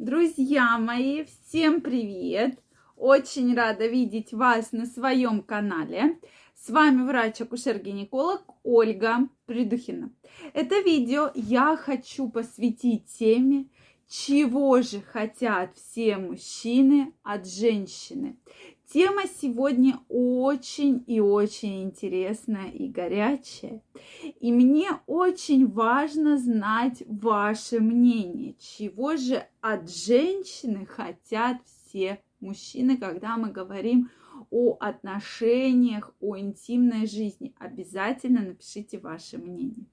Друзья мои, всем привет! Очень рада видеть вас на своем канале. С вами врач-акушер-гинеколог Ольга Придухина. Это видео я хочу посвятить теме, чего же хотят все мужчины от женщины. Тема сегодня очень и очень интересная и горячая. И мне очень важно знать ваше мнение, чего же от женщины хотят все мужчины, когда мы говорим о отношениях, о интимной жизни. Обязательно напишите ваше мнение.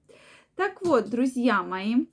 Так вот, друзья мои,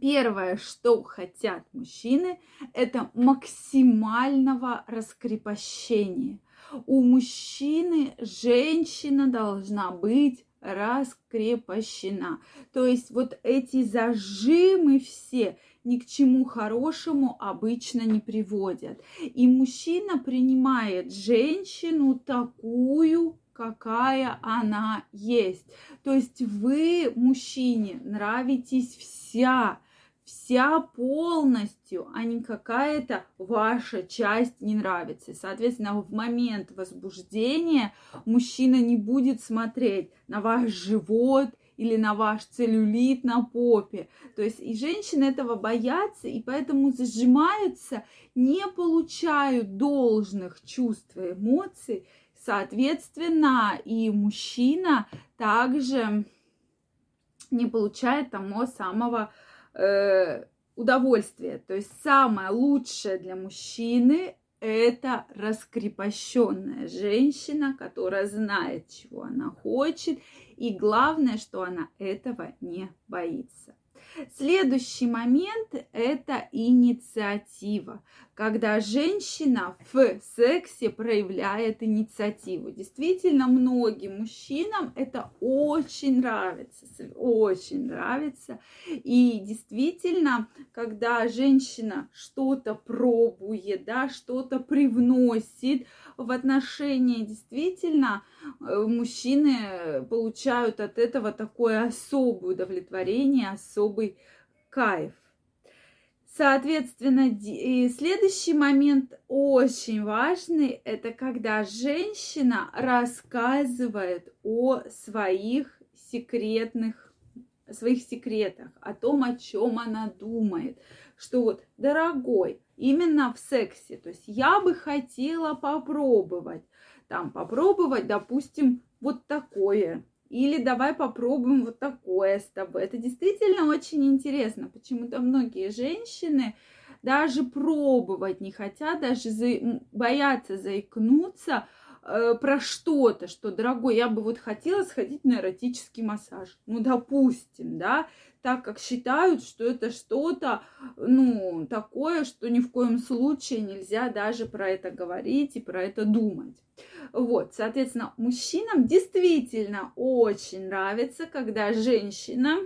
Первое, что хотят мужчины, это максимального раскрепощения. У мужчины женщина должна быть раскрепощена. То есть вот эти зажимы все ни к чему хорошему обычно не приводят. И мужчина принимает женщину такую, какая она есть. То есть вы, мужчине, нравитесь вся, вся полностью, а не какая-то ваша часть не нравится. Соответственно, в момент возбуждения мужчина не будет смотреть на ваш живот или на ваш целлюлит на попе. То есть и женщины этого боятся, и поэтому зажимаются, не получают должных чувств и эмоций, Соответственно, и мужчина также не получает того самого э, удовольствия. То есть самое лучшее для мужчины это раскрепощенная женщина, которая знает, чего она хочет, и главное, что она этого не боится. Следующий момент – это инициатива, когда женщина в сексе проявляет инициативу. Действительно, многим мужчинам это очень нравится, очень нравится. И действительно, когда женщина что-то пробует, да, что-то привносит в отношения, действительно, э, мужчины получают от этого такое особое удовлетворение, особый кайф. Соответственно, следующий момент очень важный, это когда женщина рассказывает о своих секретных, своих секретах, о том, о чем она думает, что вот, дорогой, именно в сексе, то есть я бы хотела попробовать, там, попробовать, допустим, вот такое, или давай попробуем вот такое с тобой. Это действительно очень интересно. Почему-то многие женщины даже пробовать не хотят, даже за... боятся заикнуться э, про что-то, что, дорогой, я бы вот хотела сходить на эротический массаж. Ну, допустим, да, так как считают, что это что-то, ну, такое, что ни в коем случае нельзя даже про это говорить и про это думать. Вот, соответственно, мужчинам действительно очень нравится, когда женщина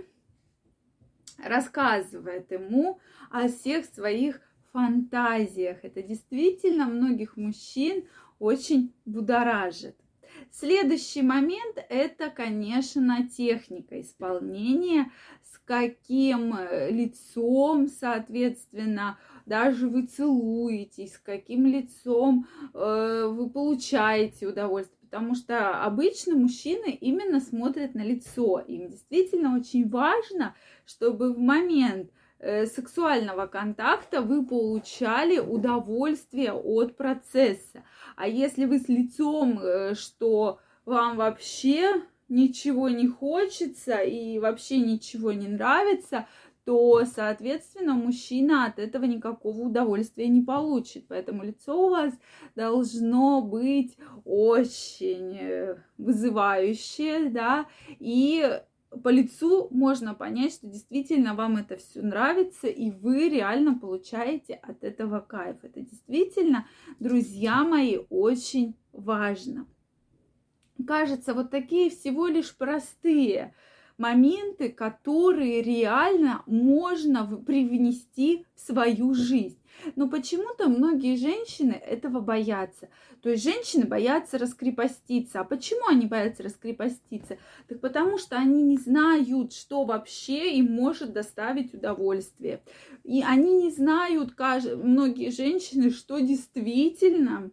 рассказывает ему о всех своих фантазиях. Это действительно многих мужчин очень будоражит. Следующий момент – это, конечно, техника исполнения, с каким э, лицом, соответственно, даже вы целуетесь, с каким лицом э, вы получаете удовольствие. Потому что обычно мужчины именно смотрят на лицо. Им действительно очень важно, чтобы в момент сексуального контакта вы получали удовольствие от процесса. А если вы с лицом, э, что вам вообще ничего не хочется и вообще ничего не нравится, то, соответственно, мужчина от этого никакого удовольствия не получит. Поэтому лицо у вас должно быть очень э, вызывающее, да, и по лицу можно понять, что действительно вам это все нравится, и вы реально получаете от этого кайф. Это действительно, друзья мои, очень важно. Кажется, вот такие всего лишь простые моменты, которые реально можно привнести в свою жизнь. Но почему-то многие женщины этого боятся. То есть женщины боятся раскрепоститься. А почему они боятся раскрепоститься? Так потому что они не знают, что вообще им может доставить удовольствие. И они не знают, многие женщины, что действительно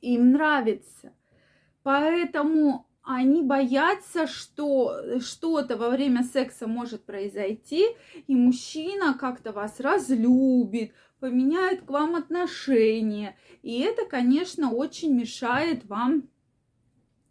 им нравится. Поэтому они боятся, что что-то во время секса может произойти, и мужчина как-то вас разлюбит, поменяет к вам отношения. И это, конечно, очень мешает вам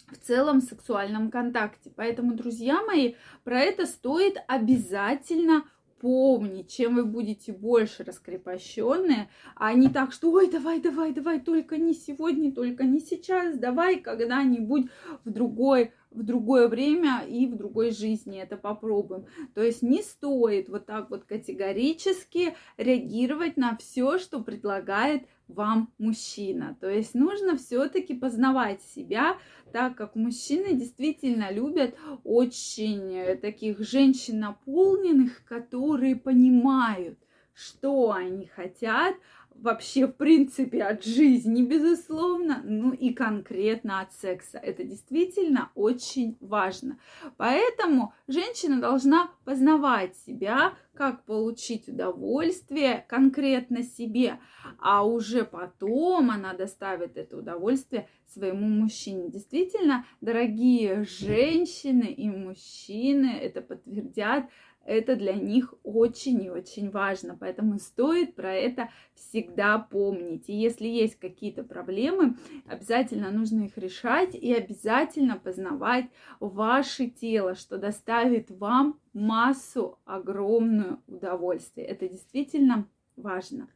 в целом сексуальном контакте. Поэтому, друзья мои, про это стоит обязательно помнить, чем вы будете больше раскрепощенные, а не так, что ой, давай, давай, давай, только не сегодня, только не сейчас, давай когда-нибудь в другой в другое время и в другой жизни это попробуем. То есть не стоит вот так вот категорически реагировать на все, что предлагает вам мужчина. То есть нужно все-таки познавать себя, так как мужчины действительно любят очень таких женщин наполненных, которые понимают, что они хотят, вообще, в принципе, от жизни, безусловно, и конкретно от секса. Это действительно очень важно. Поэтому женщина должна познавать себя, как получить удовольствие конкретно себе, а уже потом она доставит это удовольствие своему мужчине. Действительно, дорогие женщины и мужчины это подтвердят, это для них очень и очень важно, поэтому стоит про это всегда помнить. И если есть какие-то проблемы, обязательно нужно их решать и обязательно познавать ваше тело, что доставит вам массу огромную удовольствия. Это действительно важно.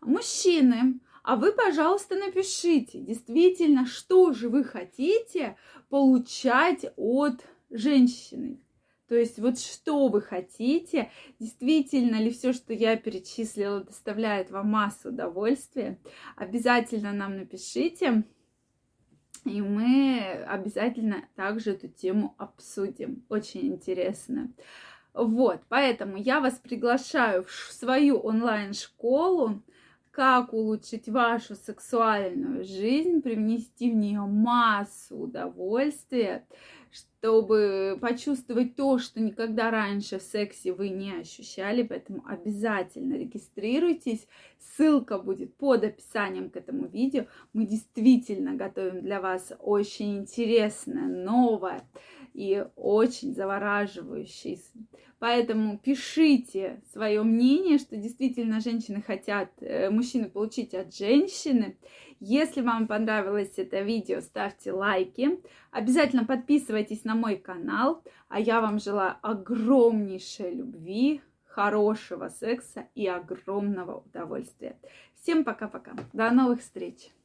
Мужчины, а вы, пожалуйста, напишите, действительно, что же вы хотите получать от женщины. То есть вот что вы хотите, действительно ли все, что я перечислила, доставляет вам массу удовольствия, обязательно нам напишите, и мы обязательно также эту тему обсудим. Очень интересно. Вот, поэтому я вас приглашаю в свою онлайн-школу, как улучшить вашу сексуальную жизнь, привнести в нее массу удовольствия, чтобы почувствовать то, что никогда раньше в сексе вы не ощущали. Поэтому обязательно регистрируйтесь. Ссылка будет под описанием к этому видео. Мы действительно готовим для вас очень интересное, новое и очень завораживающее. Поэтому пишите свое мнение, что действительно женщины хотят, э, мужчины получить от женщины. Если вам понравилось это видео, ставьте лайки. Обязательно подписывайтесь на мой канал. А я вам желаю огромнейшей любви, хорошего секса и огромного удовольствия. Всем пока-пока. До новых встреч!